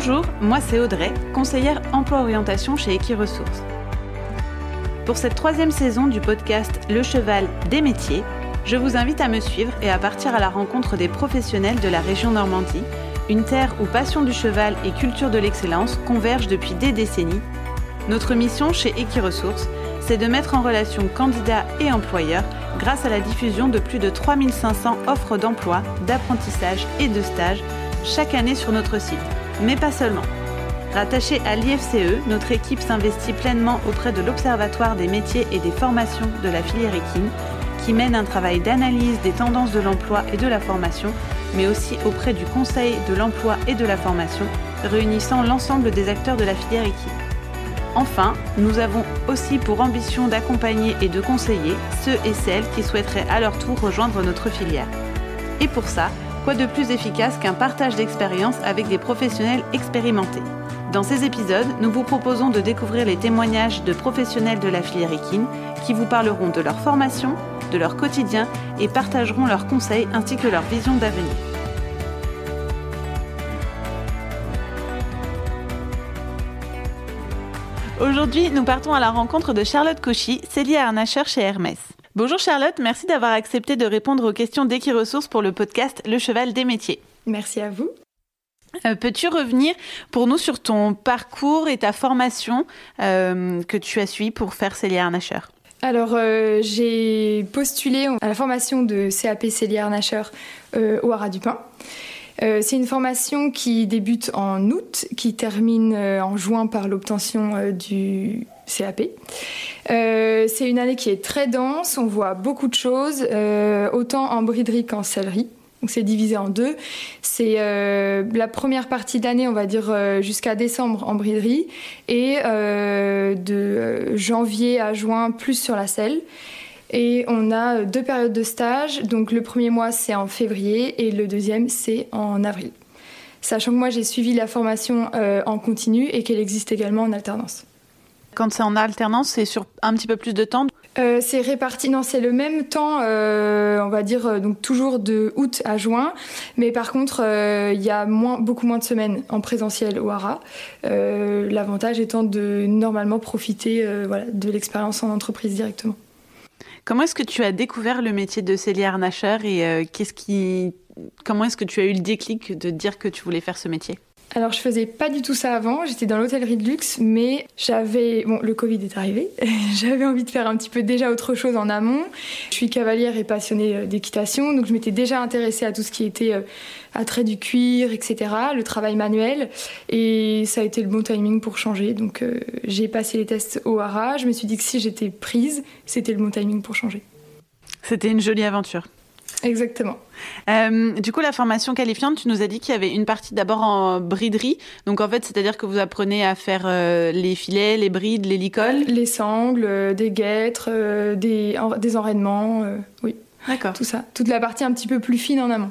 Bonjour, moi c'est Audrey, conseillère emploi-orientation chez Equiresources. Pour cette troisième saison du podcast Le cheval des métiers, je vous invite à me suivre et à partir à la rencontre des professionnels de la région Normandie, une terre où passion du cheval et culture de l'excellence convergent depuis des décennies. Notre mission chez Equiresources, c'est de mettre en relation candidats et employeurs grâce à la diffusion de plus de 3500 offres d'emploi, d'apprentissage et de stage chaque année sur notre site. Mais pas seulement. Rattachée à l'IFCE, notre équipe s'investit pleinement auprès de l'Observatoire des métiers et des formations de la filière équine, qui mène un travail d'analyse des tendances de l'emploi et de la formation, mais aussi auprès du Conseil de l'emploi et de la formation, réunissant l'ensemble des acteurs de la filière équine. Enfin, nous avons aussi pour ambition d'accompagner et de conseiller ceux et celles qui souhaiteraient à leur tour rejoindre notre filière. Et pour ça, quoi de plus efficace qu'un partage d'expérience avec des professionnels expérimentés Dans ces épisodes, nous vous proposons de découvrir les témoignages de professionnels de la filière équine qui vous parleront de leur formation, de leur quotidien et partageront leurs conseils ainsi que leur vision d'avenir. Aujourd'hui, nous partons à la rencontre de Charlotte Cauchy, Célia Arnacher chez Hermès. Bonjour Charlotte, merci d'avoir accepté de répondre aux questions d'Equiresources pour le podcast Le Cheval des métiers. Merci à vous. Euh, Peux-tu revenir pour nous sur ton parcours et ta formation euh, que tu as suivi pour faire Célia Arnacher? Alors, euh, j'ai postulé à la formation de CAP Célia Arnacher euh, au Haras du Pin. Euh, c'est une formation qui débute en août, qui termine euh, en juin par l'obtention euh, du CAP. c'est une année qui est très dense, on voit beaucoup de choses, autant en briderie qu'en sellerie. Donc c'est divisé en deux. C'est la première partie d'année, on va dire jusqu'à décembre en briderie, et de janvier à juin plus sur la selle. Et on a deux périodes de stage. Donc le premier mois, c'est en février et le deuxième, c'est en avril. Sachant que moi, j'ai suivi la formation euh, en continu et qu'elle existe également en alternance. Quand c'est en alternance, c'est sur un petit peu plus de temps euh, C'est réparti, non, c'est le même temps, euh, on va dire, euh, donc toujours de août à juin. Mais par contre, euh, il y a moins, beaucoup moins de semaines en présentiel au Hara. L'avantage étant de normalement profiter voilà, de l'expérience en entreprise directement. Comment est-ce que tu as découvert le métier de Célia Arnacher et qu'est-ce qui, comment est-ce que tu as eu le déclic de dire que tu voulais faire ce métier? Alors je faisais pas du tout ça avant, j'étais dans l'hôtellerie de luxe, mais j'avais bon le Covid est arrivé, j'avais envie de faire un petit peu déjà autre chose en amont. Je suis cavalière et passionnée euh, d'équitation, donc je m'étais déjà intéressée à tout ce qui était euh, attrait du cuir, etc., le travail manuel, et ça a été le bon timing pour changer. Donc euh, j'ai passé les tests au Hara, je me suis dit que si j'étais prise, c'était le bon timing pour changer. C'était une jolie aventure. Exactement. Euh, du coup, la formation qualifiante, tu nous as dit qu'il y avait une partie d'abord en briderie. Donc, en fait, c'est-à-dire que vous apprenez à faire euh, les filets, les brides, les licoles? Les sangles, euh, des guêtres, des, en, des enraînements, oui. D'accord. Tout ça. Toute la partie un petit peu plus fine en amont.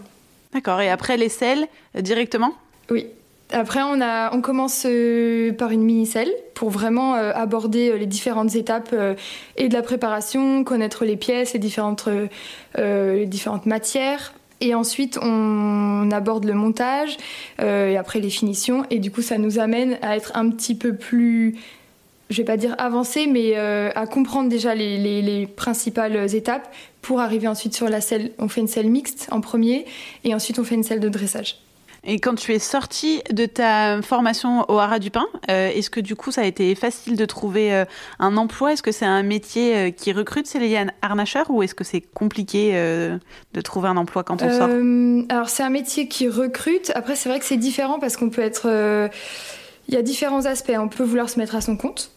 D'accord. Et après, les selles, directement? Oui. Après, on, a, on commence euh, par une mini-selle pour vraiment euh, aborder euh, les différentes étapes et de la préparation, connaître les pièces, les différentes, les différentes matières. Et ensuite, on aborde le montage et après les finitions. Et du coup, ça nous amène à être un petit peu plus, je vais pas dire avancé, mais à comprendre déjà les, les principales étapes pour arriver ensuite sur la selle. On fait une selle mixte en premier et ensuite on fait une selle de dressage. Et quand tu es sortie de ta formation au Haras du Pin, euh, est-ce que du coup ça a été facile de trouver euh, un emploi? Est-ce que c'est un métier euh, qui recrute Célia Arnacher ou est-ce que c'est compliqué de trouver un emploi quand on sort? Alors c'est un métier qui recrute. Après c'est vrai que c'est différent parce qu'on peut être, il y a différents aspects. On peut vouloir se mettre à son compte.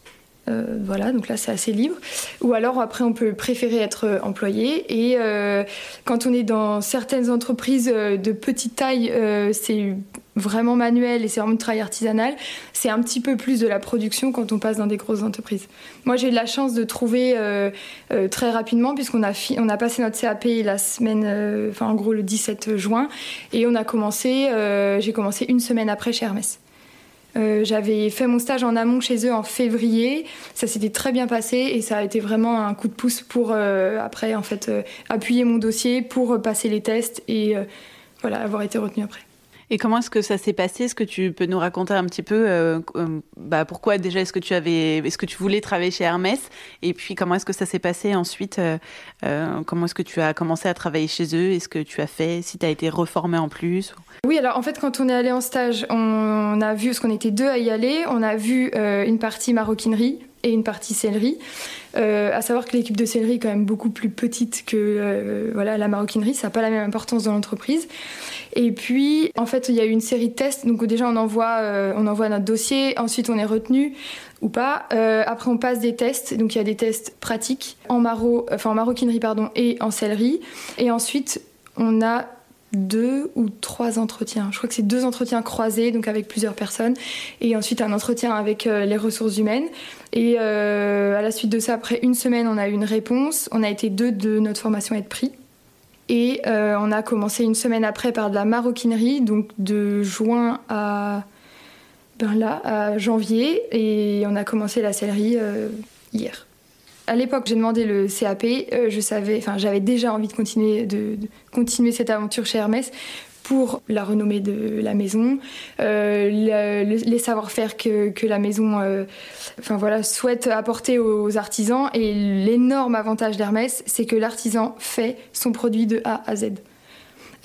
Euh, voilà, donc là c'est assez libre. Ou alors après on peut préférer être euh, employé. Et euh, quand on est dans certaines entreprises de petite taille, c'est vraiment manuel et c'est vraiment du travail artisanal. C'est un petit peu plus de la production quand on passe dans des grosses entreprises. Moi j'ai eu la chance de trouver très rapidement puisqu'on a, on a passé notre CAP la semaine, enfin en gros le 17 juin, et on a commencé, j'ai commencé une semaine après chez Hermès. Euh, J'avais fait mon stage en amont chez eux en février. Ça s'était très bien passé et ça a été vraiment un coup de pouce pour euh, après en fait euh, appuyer mon dossier pour passer les tests et voilà avoir été retenu après. Et comment est-ce que ça s'est passé? Est-ce que tu peux nous raconter un petit peu euh, euh, bah, pourquoi déjà est-ce que tu avais, est-ce que tu voulais travailler chez Hermès? Et puis comment est-ce que ça s'est passé ensuite euh, Comment est-ce que tu as commencé à travailler chez eux? Est-ce que tu as fait Si tu as été reformé en plus? Oui, alors en fait quand on est allé en stage, on a vu, parce qu'on était deux à y aller, on a vu une partie maroquinerie et une partie sellerie. Euh, à savoir que l'équipe de sellerie est quand même beaucoup plus petite que euh, voilà, la maroquinerie, ça n'a pas la même importance dans l'entreprise. Et puis, en fait, il y a eu une série de tests. Donc déjà, on envoie, euh, on envoie notre dossier, ensuite on est retenu ou pas. Euh, après, on passe des tests. Donc il y a des tests pratiques en, maro, en maroquinerie pardon, et en sellerie. Et ensuite, on a deux ou trois entretiens. Je crois que c'est deux entretiens croisés, donc avec plusieurs personnes, et ensuite un entretien avec les ressources humaines. Et euh, à la suite de ça, après une semaine, on a eu une réponse. On a été deux de notre formation à être pris. Et euh, on a commencé une semaine après par de la maroquinerie, donc de juin à, ben là, à janvier, et on a commencé la sellerie hier à l'époque, j'ai demandé le CAP. Euh, je savais, enfin, j'avais déjà envie de continuer, de, continuer cette aventure chez Hermès pour la renommée de la maison, euh, les savoir-faire que, la maison euh, souhaite apporter aux artisans. Et l'énorme avantage d'Hermès, c'est que l'artisan fait son produit de A à Z.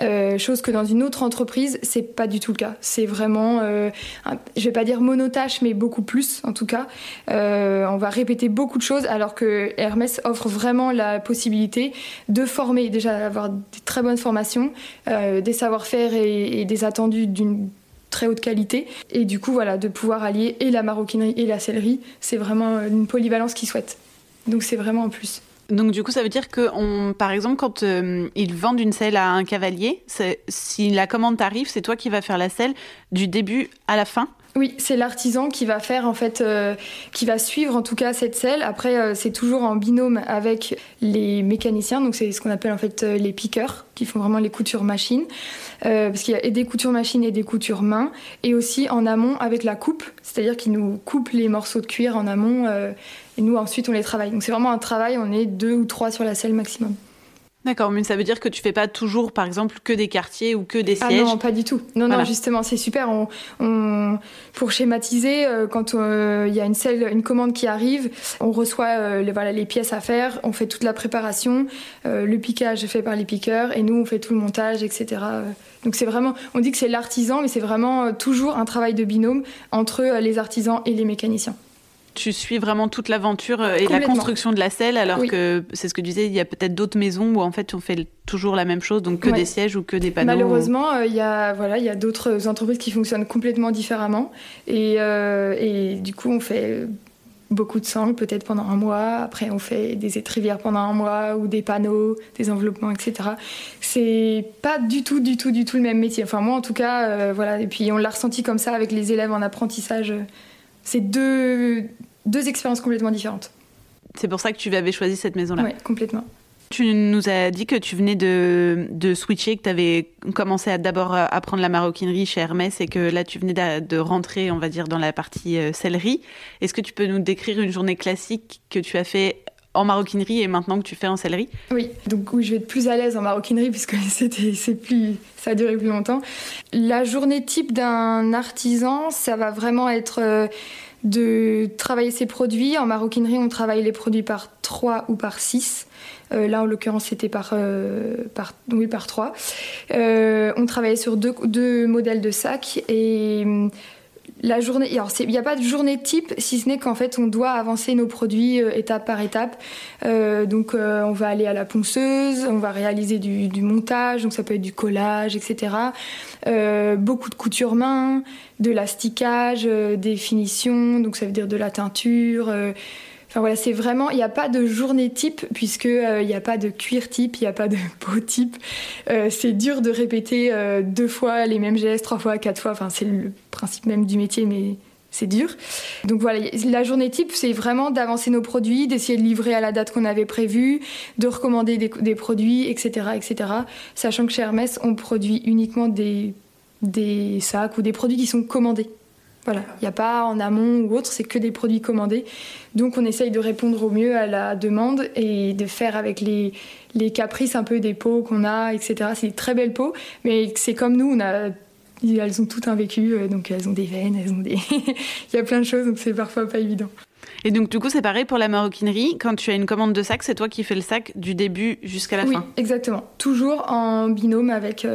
Euh, chose que dans une autre entreprise, c'est pas du tout le cas. C'est vraiment, euh, je vais pas dire monotâche, mais beaucoup plus en tout cas. Euh, on va répéter beaucoup de choses, alors que Hermès offre vraiment la possibilité de former, déjà d'avoir des très bonnes formations, des savoir-faire et, des attendus d'une très haute qualité. Et du coup, voilà, de pouvoir allier et la maroquinerie et la sellerie, c'est vraiment une polyvalence qu'ils souhaitent. Donc c'est vraiment en plus. Donc du coup, ça veut dire que, par exemple, quand euh, ils vendent une selle à un cavalier, si la commande t'arrive, c'est toi qui vas faire la selle du début à la fin oui, c'est l'artisan qui va faire en fait, euh, qui va suivre en tout cas cette selle. Après, euh, c'est toujours en binôme avec les mécaniciens, donc c'est ce qu'on appelle en fait les piqueurs, qui font vraiment les coutures machines, parce qu'il y a des coutures machines et des coutures main, et aussi en amont avec la coupe, c'est-à-dire qu'ils nous coupent les morceaux de cuir en amont et nous, ensuite, on les travaille. Donc c'est vraiment un travail, on est deux ou trois sur la selle maximum. D'accord, mais ça veut dire que tu fais pas toujours, par exemple, que des quartiers ou que des sièges Ah non, pas du tout. Non, non, justement, c'est super. On, pour schématiser, euh, quand euh, il y a une selle, une commande qui arrive, on reçoit euh, les, voilà, les pièces à faire, on fait toute la préparation, le piquage est fait par les piqueurs, et nous, on fait tout le montage, etc. Donc c'est vraiment, on dit que c'est l'artisan, mais c'est vraiment toujours un travail de binôme entre les artisans et les mécaniciens tu suis vraiment toute l'aventure euh, et la construction de la selle, alors que c'est ce que tu disais, il y a peut-être d'autres maisons où en fait on fait toujours la même chose, donc que des sièges ou que des panneaux. Malheureusement, euh, il y a voilà, il y a d'autres entreprises qui fonctionnent complètement différemment et, euh, et du coup on fait beaucoup de sangles peut-être pendant un mois. Après, on fait des étrivières pendant un mois ou des panneaux, des enveloppements, etc. C'est pas du tout, du tout, du tout le même métier. Enfin, moi, en tout cas, voilà. Et puis, on l'a ressenti comme ça avec les élèves en apprentissage. C'est deux, deux expériences complètement différentes. C'est pour ça que tu avais choisi cette maison-là Oui, complètement. Tu nous as dit que tu venais de, de switcher, que tu avais commencé à d'abord apprendre la maroquinerie chez Hermès et que là tu venais de, rentrer, on va dire, dans la partie euh, sellerie. Est-ce que tu peux nous décrire une journée classique que tu as fait en maroquinerie et maintenant que tu fais en sellerie Oui, donc oui, je vais être plus à l'aise en maroquinerie puisque c'était, plus, ça a duré plus longtemps. La journée type d'un artisan, ça va vraiment être euh, de travailler ses produits. En maroquinerie, on travaille les produits par 3 ou par 6. Euh, là, en l'occurrence, c'était par, euh, par, oui, par 3. Euh, on travaillait sur deux, deux modèles de sacs et la journée, alors il n'y a pas de journée type, si ce n'est qu'en fait on doit avancer nos produits euh, étape par étape. Euh, donc euh, on va aller à la ponceuse, on va réaliser du, montage, donc ça peut être du collage, etc. beaucoup de couture main, de l'asticage, des finitions, donc ça veut dire de la teinture voilà, c'est vraiment, il n'y a pas de journée type puisque euh, il n'y a pas de cuir type, il n'y a pas de peau type. Euh, c'est dur de répéter euh, deux fois les mêmes gestes, trois fois, quatre fois. Enfin, c'est le principe même du métier, mais c'est dur. Donc voilà, la journée type, c'est vraiment d'avancer nos produits, d'essayer de livrer à la date qu'on avait prévue, de recommander des, produits, etc., etc. Sachant que chez Hermès, on produit uniquement des sacs ou des produits qui sont commandés. Voilà, il n'y a pas en amont ou autre, c'est que des produits commandés. Donc on essaye de répondre au mieux à la demande et de faire avec les, les caprices un peu des pots qu'on a, etc. C'est des très belles peaux, mais c'est comme nous, on a elles ont tout un vécu, donc elles ont des veines, elles ont des... Il y a plein de choses, donc c'est parfois pas évident. Et donc, du coup, c'est pareil pour la maroquinerie. Quand tu as une commande de sac, c'est toi qui fais le sac du début jusqu'à la fin Oui, exactement. Toujours en binôme avec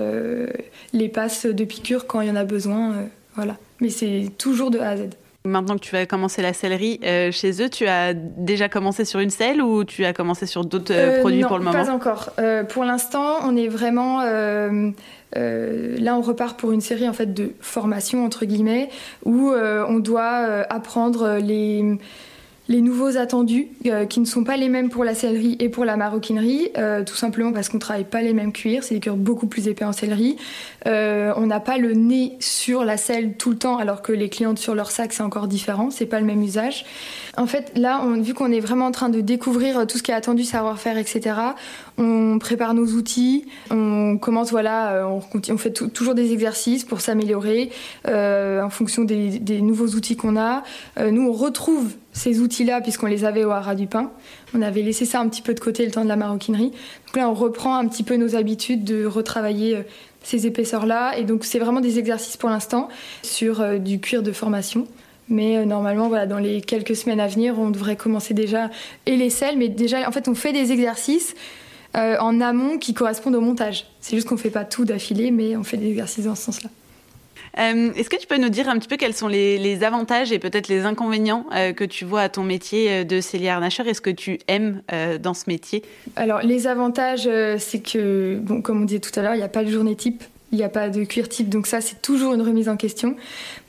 les passes de piqûre quand il y en a besoin. voilà. Mais c'est toujours de A à Z. Maintenant que tu vas commencer la sellerie euh, chez eux, tu as déjà commencé sur une selle ou tu as commencé sur d'autres euh, euh, produits pour le moment Pas encore. pour l'instant, on est vraiment là, on repart pour une série en fait de formation entre guillemets où on doit apprendre les les nouveaux attendus, euh, qui ne sont pas les mêmes pour la sellerie et pour la maroquinerie, euh, tout simplement parce qu'on travaille pas les mêmes cuirs, c'est des cuirs beaucoup plus épais en sellerie. Euh, on n'a pas le nez sur la selle tout le temps, alors que les clientes sur leur sac c'est encore différent, c'est pas le même usage. En fait, là, on, vu qu'on est vraiment en train de découvrir tout ce qui est attendu, savoir-faire, etc., on prépare nos outils, on commence, voilà, on, on fait toujours des exercices pour s'améliorer en fonction des, nouveaux outils qu'on a. nous, on retrouve ces outils-là, puisqu'on les avait au haras du pain. On avait laissé ça un petit peu de côté le temps de la maroquinerie. Donc là, on reprend un petit peu nos habitudes de retravailler euh, ces épaisseurs-là. Et donc, c'est vraiment des exercices pour l'instant sur euh, du cuir de formation. Mais euh, normalement, voilà, dans les quelques semaines à venir, on devrait commencer déjà et les selles. Mais déjà, en fait, on fait des exercices en amont qui correspondent au montage. C'est juste qu'on ne fait pas tout d'affilée, mais on fait des exercices dans ce sens-là. Euh, est-ce que tu peux nous dire un petit peu quels sont les, avantages et peut-être les inconvénients euh, que tu vois à ton métier euh, de cellier harnacheur Est-ce que tu aimes dans ce métier? Alors, les avantages, c'est que, bon, comme on disait tout à l'heure, il n'y a pas de journée type. Il n'y a pas de cuir type, donc ça c'est toujours une remise en question,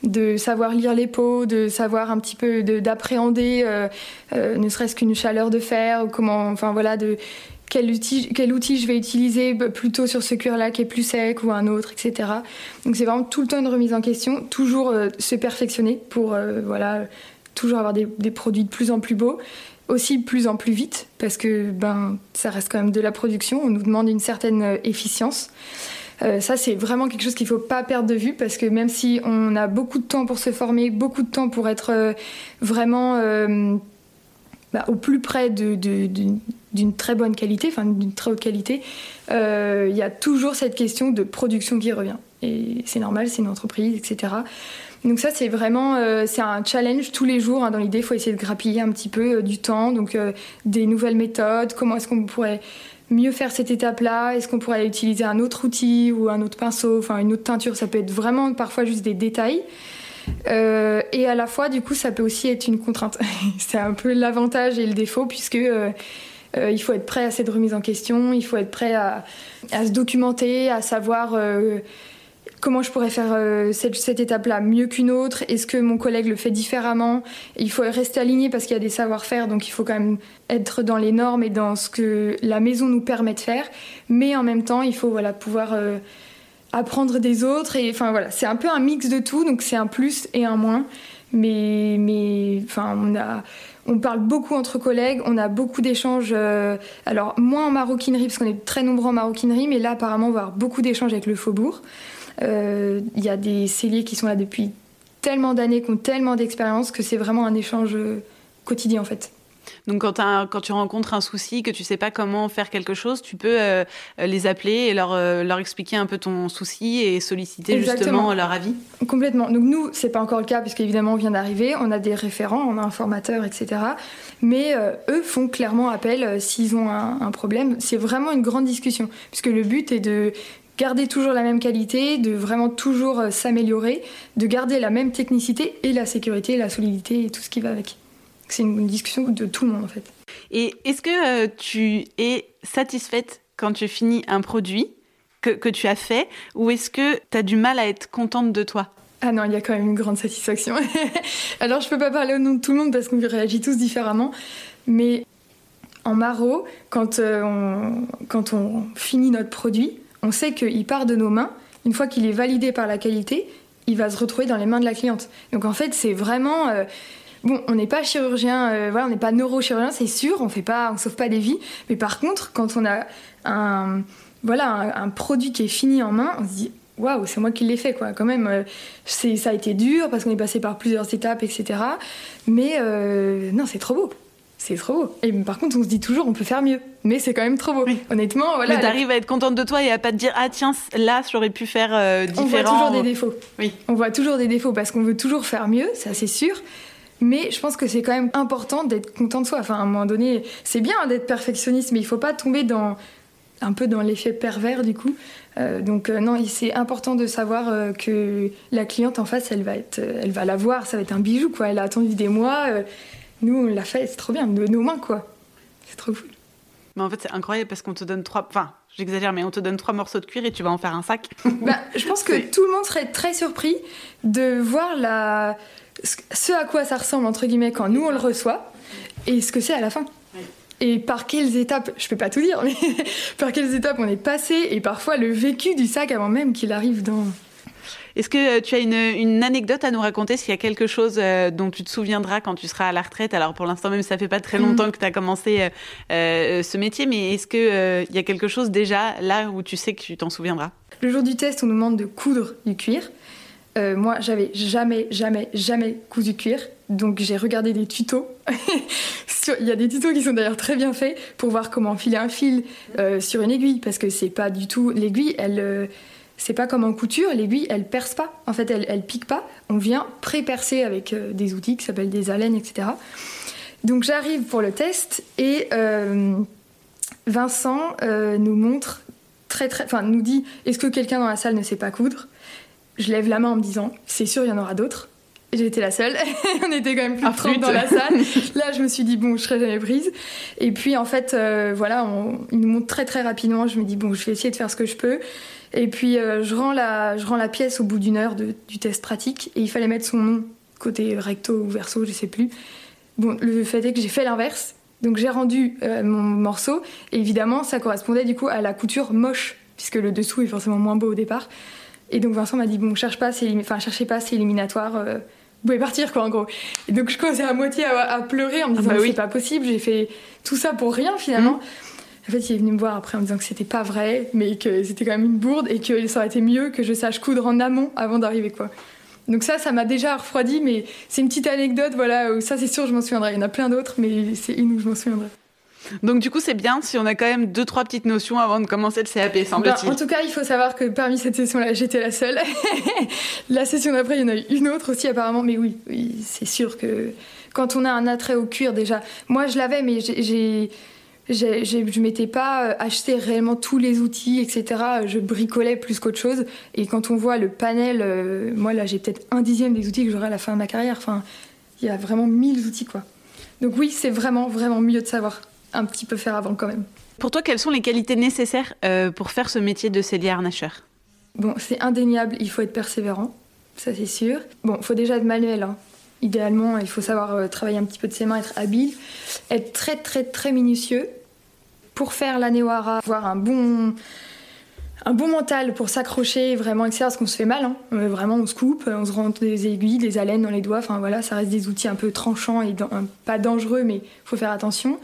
de savoir lire les peaux, de savoir un petit peu d'appréhender, ne serait-ce qu'une chaleur de fer, comment, enfin voilà, de quel outil, quel outil je vais utiliser plutôt sur ce cuir-là qui est plus sec ou un autre, etc. Donc c'est vraiment tout le temps une remise en question, toujours euh, se perfectionner pour euh, voilà, toujours avoir des, produits de plus en plus beaux, aussi plus en plus vite parce que ben ça reste quand même de la production, on nous demande une certaine euh, ça, c'est vraiment quelque chose qu'il ne faut pas perdre de vue parce que même si on a beaucoup de temps pour se former, beaucoup de temps pour être vraiment bah, au plus près d'une très bonne qualité, enfin d'une très haute qualité, euh, il y a toujours cette question de production qui revient. Et c'est normal, c'est une entreprise, etc. Donc ça, c'est vraiment euh, c'est un challenge tous les jours. Hein. Dans l'idée, il faut essayer de grappiller un petit peu euh, du temps, donc des nouvelles méthodes, comment est-ce qu'on pourrait mieux faire cette étape-là? Est-ce qu'on pourrait utiliser un autre outil ou un autre pinceau, enfin une autre teinture Ça peut être vraiment parfois juste des détails. et à la fois, du coup, ça peut aussi être une contrainte. c'est un peu l'avantage et le défaut, puisque euh, il faut être prêt à cette remise en question, il faut être prêt à, se documenter, à savoir euh, comment je pourrais faire euh, cette, étape-là mieux qu'une autre? Est-ce que mon collègue le fait différemment? Il faut rester aligné parce qu'il y a des savoir-faire, donc il faut quand même être dans les normes et dans ce que la maison nous permet de faire. Mais en même temps, il faut voilà, pouvoir apprendre des autres. Et enfin voilà, c'est un peu un mix de tout, donc c'est un plus et un moins. Mais, mais enfin, on a on parle beaucoup entre collègues, on a beaucoup d'échanges, euh, alors moins en maroquinerie, parce qu'on est très nombreux en maroquinerie, mais là apparemment on va avoir beaucoup d'échanges avec le faubourg. Euh, il y a des celliers qui sont là depuis tellement d'années, qui ont tellement d'expérience, que c'est vraiment un échange euh, quotidien en fait. Donc quand, quand, tu rencontres un souci, que tu sais pas comment faire quelque chose, tu peux euh, les appeler et leur, euh, leur expliquer un peu ton souci et solliciter justement leur avis. Complètement. Donc nous, c'est pas encore le cas puisque évidemment on vient d'arriver, on a des référents, on a un formateur, etc. Mais euh, eux font clairement appel s'ils ont un, un problème. C'est vraiment une grande discussion puisque le but est de garder toujours la même qualité, de vraiment toujours s'améliorer, de garder la même technicité et la sécurité, la solidité et tout ce qui va avec c'est une discussion de tout le monde en fait. Et est-ce que euh, tu es satisfaite quand tu finis un produit que, que tu as fait ou est-ce que tu as du mal à être contente de toi? Ah non, il y a quand même une grande satisfaction. Alors je peux pas parler au nom de tout le monde parce qu'on réagit tous différemment, mais en maro, quand, euh, on, quand on finit notre produit, on sait qu'il part de nos mains. Une fois qu'il est validé par la qualité, il va se retrouver dans les mains de la cliente. Donc en fait, c'est vraiment... Euh, Bon, on n'est pas chirurgien, euh, voilà, on n'est pas neurochirurgien, c'est sûr, on fait pas, on sauve pas des vies. Mais par contre, quand on a un, voilà, un, produit qui est fini en main, on se dit waouh, c'est moi qui l'ai fait, quoi. Quand même, euh, c'est, ça a été dur parce qu'on est passé par plusieurs étapes, etc. Mais non, c'est trop beau. C'est trop beau. Et par contre, on se dit toujours, on peut faire mieux. Mais c'est quand même trop beau. Honnêtement, voilà. Mais t'arrives à être contente de toi et à pas te dire, ah tiens, là, j'aurais pu faire euh, différent. On voit toujours des défauts. Oui. On voit toujours des défauts parce qu'on veut toujours faire mieux, ça c'est sûr. Mais je pense que c'est quand même important d'être content de soi. Enfin, à un moment donné, c'est bien d'être perfectionniste, mais il faut pas tomber dans un peu dans l'effet pervers du coup. Euh, donc euh, non, c'est important de savoir que la cliente en face, elle va être, elle va la voir, ça va être un bijou quoi. Elle a attendu des mois nous, on l'a fait, c'est trop bien, de nos mains, quoi. C'est trop cool. Mais en fait, c'est incroyable parce qu'on te donne trois. Enfin, j'exagère, mais on te donne trois morceaux de cuir et tu vas en faire un sac. bah, je pense que tout le monde serait très surpris de voir la... ce à quoi ça ressemble, entre guillemets, quand nous on le reçoit et ce que c'est à la fin. Et par quelles étapes, je peux pas tout dire, mais par quelles étapes on est passé et parfois le vécu du sac avant même qu'il arrive dans, est-ce que euh, tu as une, anecdote à nous raconter S'il y a quelque chose euh, dont tu te souviendras quand tu seras à la retraite? Alors pour l'instant même, ça fait pas très mm. longtemps que tu as commencé euh, ce métier, mais est-ce qu'il y a quelque chose déjà là où tu sais que tu t'en souviendras? Le jour du test, on nous demande de coudre du cuir. moi, j'avais jamais, jamais, jamais cousu du cuir. Donc j'ai regardé des tutos. Il y a des tutos qui sont d'ailleurs très bien faits pour voir comment filer un fil sur une aiguille, parce que c'est pas du tout l'aiguille. Elle, c'est pas comme en couture, l'aiguille elle perce pas, en fait elle, elle pique pas, on vient pré-percer avec euh, des outils qui s'appellent des alènes, etc. Donc j'arrive pour le test et euh, Vincent euh, nous montre très très, enfin nous dit est-ce que quelqu'un dans la salle ne sait pas coudre? Je lève la main en me disant c'est sûr il y en aura d'autres. Été la seule. on était quand même plus de 30 dans la salle. Là, je me suis dit, bon, je serai jamais prise. Et puis, en fait, voilà, il nous montre très, très rapidement. Je me dis, bon, je vais essayer de faire ce que je peux. Et puis euh, je, rends la, je rends la pièce au bout d'une heure du test pratique et il fallait mettre son nom côté recto ou verso, je sais plus. Bon, le fait est que j'ai fait l'inverse. Donc j'ai rendu euh, mon morceau et évidemment ça correspondait du coup à la couture moche puisque le dessous est forcément moins beau au départ. Et donc Vincent m'a dit bon cherche pas, enfin cherchez pas, c'est éliminatoire. Vous pouvez partir quoi en gros. Et donc je commençais à moitié à, pleurer en me ah disant bah c'est pas possible, j'ai fait tout ça pour rien finalement. Mmh. En fait, il est venu me voir après en me disant que c'était pas vrai, mais que c'était quand même une bourde et que ça aurait été mieux que je sache coudre en amont avant d'arriver, quoi. Donc ça, ça m'a déjà refroidi, mais c'est une petite anecdote, voilà, où ça c'est sûr, je m'en souviendrai. Il y en a plein d'autres, mais c'est une où je m'en souviendrai. Donc du coup, c'est bien si on a quand même deux trois petites notions avant de commencer le CAP, semble-t-il. Ben, en tout cas, il faut savoir que parmi cette session-là, j'étais la seule. la session d'après, il y en a eu une autre aussi apparemment, mais oui, oui c'est sûr que quand on a un attrait au cuir déjà, moi je l'avais, mais j'ai je m'étais pas euh, acheté réellement tous les outils, etc. Je bricolais plus qu'autre chose. Et quand on voit le panel, euh, moi là j'ai peut-être un dixième des outils que j'aurai à la fin de ma carrière. Enfin, il y a vraiment mille outils quoi. Donc oui, c'est vraiment vraiment mieux de savoir un petit peu faire avant quand même. Pour toi, quelles sont les qualités nécessaires euh, pour faire ce métier de cellier harnacheur? Bon, c'est indéniable, il faut être persévérant, ça c'est sûr. Bon, il faut déjà être manuel. Hein. Idéalement, il faut savoir euh, travailler un petit peu de ses mains, être habile, être très très très minutieux pour faire la Newara, avoir un bon un bon mental pour s'accrocher vraiment etc parce qu'on se fait mal hein. Euh, vraiment on se coupe on se rentre des aiguilles des haleines dans les doigts enfin voilà ça reste des outils un peu tranchants et pas dangereux mais il faut faire attention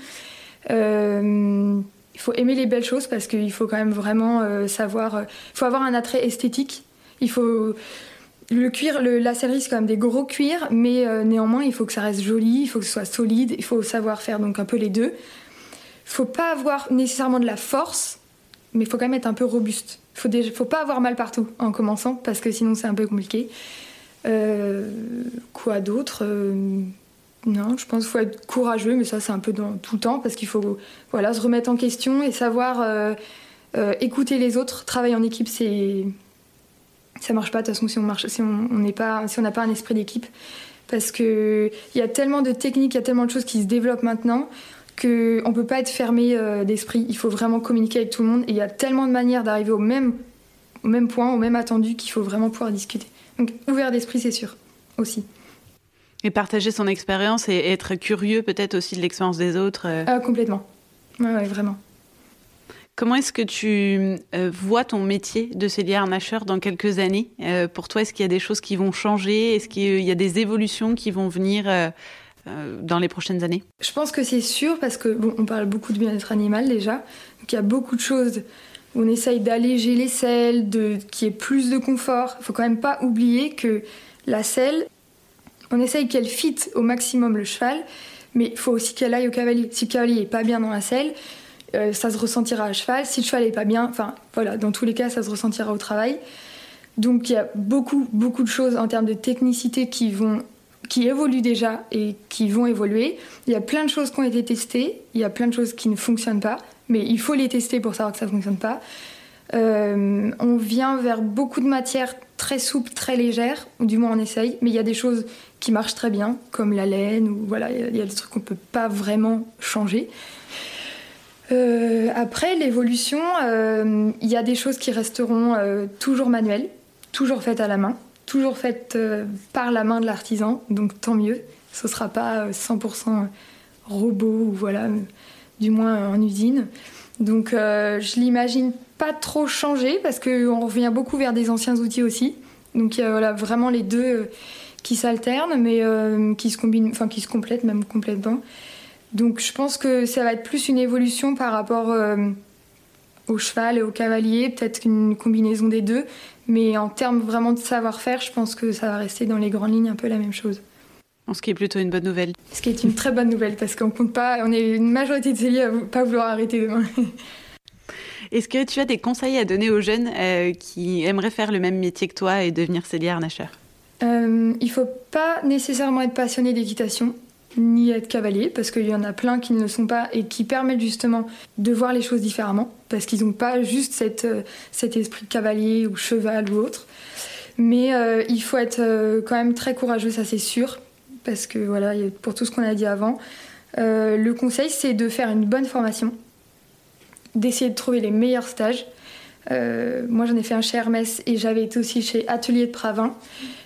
il faut aimer les belles choses parce qu'il faut quand même vraiment savoir il faut avoir un attrait esthétique il faut le cuir, la sellerie, c'est quand même des gros cuirs, mais euh, néanmoins, il faut que ça reste joli, il faut que ce soit solide, il faut savoir faire donc un peu les deux. Il faut pas avoir nécessairement de la force, mais il faut quand même être un peu robuste. Il faut, faut pas avoir mal partout en commençant, parce que sinon c'est un peu compliqué. Euh, quoi d'autre? Euh, Non, je pense qu'il faut être courageux, mais ça c'est un peu dans tout le temps, parce qu'il faut voilà, se remettre en question et savoir écouter les autres. Travailler en équipe, c'est ça marche pas de toute façon si on marche, si on n'est pas, si on n'a pas un esprit d'équipe, parce que il y a tellement de techniques, il y a tellement de choses qui se développent maintenant que on peut pas être fermé euh, d'esprit. Il faut vraiment communiquer avec tout le monde et il y a tellement de manières d'arriver au même, au même point, au même attendu qu'il faut vraiment pouvoir discuter. Donc ouvert d'esprit, c'est sûr aussi. Et partager son expérience et être curieux peut-être aussi de l'expérience des autres. Euh. Ah, complètement. Ouais, ouais, vraiment. Comment est-ce que tu euh, vois ton métier de cellier harnacheur dans quelques années? Euh, Pour toi, est-ce qu'il y a des choses qui vont changer? Est-ce qu'il y a des évolutions qui vont venir euh, dans les prochaines années? Je pense que c'est sûr parce que bon, on parle beaucoup de bien-être animal déjà. Donc il y a beaucoup de choses où on essaye d'alléger les selles, de qu'il y ait plus de confort. Il faut quand même pas oublier que la selle, on essaye qu'elle fitte au maximum le cheval Mais il faut aussi qu'elle aille au cavalier. Si le cavalier est pas bien dans la selle, euh, ça se ressentira à cheval. Si le cheval est pas bien, enfin voilà, dans tous les cas, ça se ressentira au travail. Donc il y a beaucoup, beaucoup de choses en termes de technicité qui vont qui évoluent déjà et qui vont évoluer. Il y a plein de choses qui ont été testées, il y a plein de choses qui ne fonctionnent pas, mais il faut les tester pour savoir que ça ne fonctionne pas. Euh, on vient vers beaucoup de matières très souples, très légères, du moins on essaye, mais il y a des choses qui marchent très bien, comme la laine, ou voilà, il y a des trucs qu'on ne peut pas vraiment changer. Euh, après, l'évolution, euh, il y a des choses qui resteront toujours manuelles, toujours faites à la main, toujours faites par la main de l'artisan, donc tant mieux. Ce ne sera pas 100% robot, ou voilà, du moins en usine. Donc je l'imagine pas trop changer parce qu'on revient beaucoup vers des anciens outils aussi. Donc voilà, vraiment les deux euh, qui s'alternent, mais euh, qui se combinent, enfin qui se complètent même complètement. Donc je pense que ça va être plus une évolution par rapport euh, au cheval et au cavalier, peut-être une combinaison des deux. Mais en termes vraiment de savoir-faire, je pense que ça va rester dans les grandes lignes un peu la même chose. Ce qui est plutôt une bonne nouvelle. Ce qui est une très bonne nouvelle parce qu'on compte pas, on est une majorité de celliers à pas vouloir arrêter demain. Est-ce que tu as des conseils à donner aux jeunes euh, qui aimeraient faire le même métier que toi et devenir cellier harnacheur euh, Il faut pas nécessairement être passionné d'équitation ni être cavalier, parce qu'il y en a plein qui ne le sont pas et qui permettent justement de voir les choses différemment, parce qu'ils n'ont pas juste euh, cet esprit de cavalier ou cheval ou autre. Mais il faut être quand même très courageux, ça c'est sûr, parce que voilà, pour tout ce qu'on a dit avant, le conseil c'est de faire une bonne formation, d'essayer de trouver les meilleurs stages. Euh, moi, j'en ai fait un chez Hermès et j'avais été aussi chez Atelier de Pravin,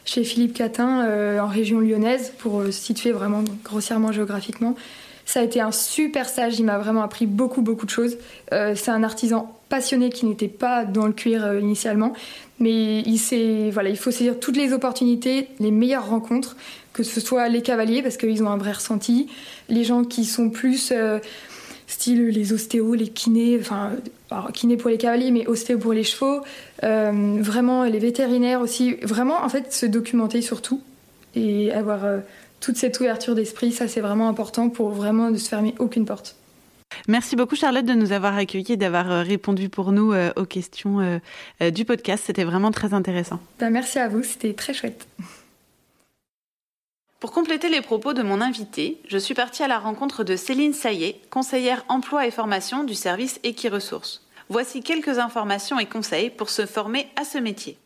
chez Philippe Catin, euh, en région lyonnaise, pour euh, situer vraiment grossièrement géographiquement. Ça a été un super stage, il m'a vraiment appris beaucoup, beaucoup de choses. c'est un artisan passionné qui n'était pas dans le cuir initialement, mais il, voilà, il faut saisir toutes les opportunités, les meilleures rencontres, que ce soit les cavaliers, parce qu'ils ont un vrai ressenti, les gens qui sont plus style les ostéos, les kinés, enfin, kinés pour les cavaliers, mais ostéos pour les chevaux, euh, vraiment les vétérinaires aussi, vraiment en fait se documenter surtout et avoir euh, toute cette ouverture d'esprit, ça c'est vraiment important pour vraiment ne se fermer aucune porte. Merci beaucoup Charlotte de nous avoir accueillis et d'avoir euh, répondu pour nous aux questions du podcast. C'était vraiment très intéressant. Ben, merci à vous, c'était très chouette. Pour compléter les propos de mon invité, je suis partie à la rencontre de Céline Saillet, conseillère emploi et formation du service Equiresources. Voici quelques informations et conseils pour se former à ce métier.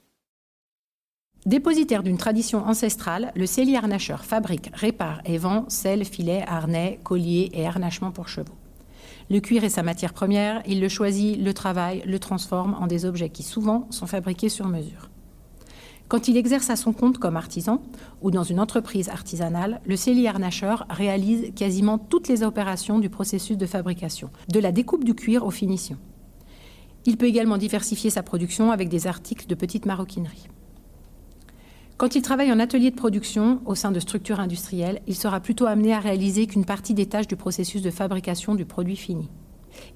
Dépositaire d'une tradition ancestrale, le cellier harnacheur fabrique, répare et vend selles, filets, harnais, colliers et harnachements pour chevaux. Le cuir est sa matière première, il le choisit, le travaille, le transforme en des objets qui souvent sont fabriqués sur mesure. Quand il exerce à son compte comme artisan ou dans une entreprise artisanale, le cellier harnacheur réalise quasiment toutes les opérations du processus de fabrication, de la découpe du cuir aux finitions. Il peut également diversifier sa production avec des articles de petite maroquinerie. Quand il travaille en atelier de production au sein de structures industrielles, il sera plutôt amené à réaliser qu'une partie des tâches du processus de fabrication du produit fini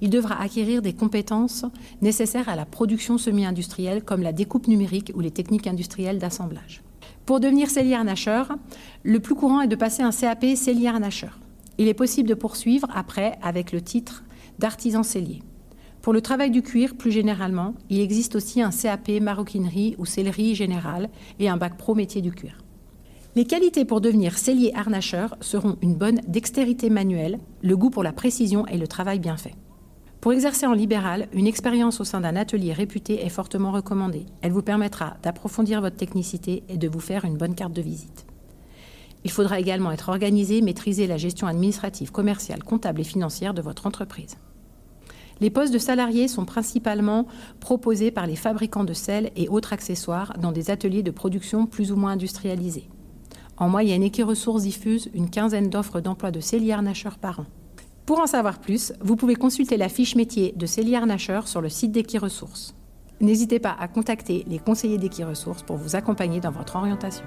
il devra acquérir des compétences nécessaires à la production semi-industrielle comme la découpe numérique ou les techniques industrielles d'assemblage. Pour devenir cellier harnacheur, le plus courant est de passer un CAP cellier harnacheur. Il est possible de poursuivre après avec le titre d'artisan cellier. Pour le travail du cuir, plus généralement, il existe aussi un CAP maroquinerie ou sellerie générale et un bac pro métier du cuir. Les qualités pour devenir cellier harnacheur seront une bonne dextérité manuelle, le goût pour la précision et le travail bien fait. Pour exercer en libéral, une expérience au sein d'un atelier réputé est fortement recommandée. Elle vous permettra d'approfondir votre technicité et de vous faire une bonne carte de visite. Il faudra également être organisé, maîtriser la gestion administrative, commerciale, comptable et financière de votre entreprise. Les postes de salariés sont principalement proposés par les fabricants de sel et autres accessoires dans des ateliers de production plus ou moins industrialisés. En moyenne, Equiresources diffuse une quinzaine d'offres d'emploi de celliers harnacheurs par an. Pour en savoir plus, vous pouvez consulter la fiche métier de Célia Arnacheur sur le site d'Equiresources. N'hésitez pas à contacter les conseillers d'Equiresources pour vous accompagner dans votre orientation.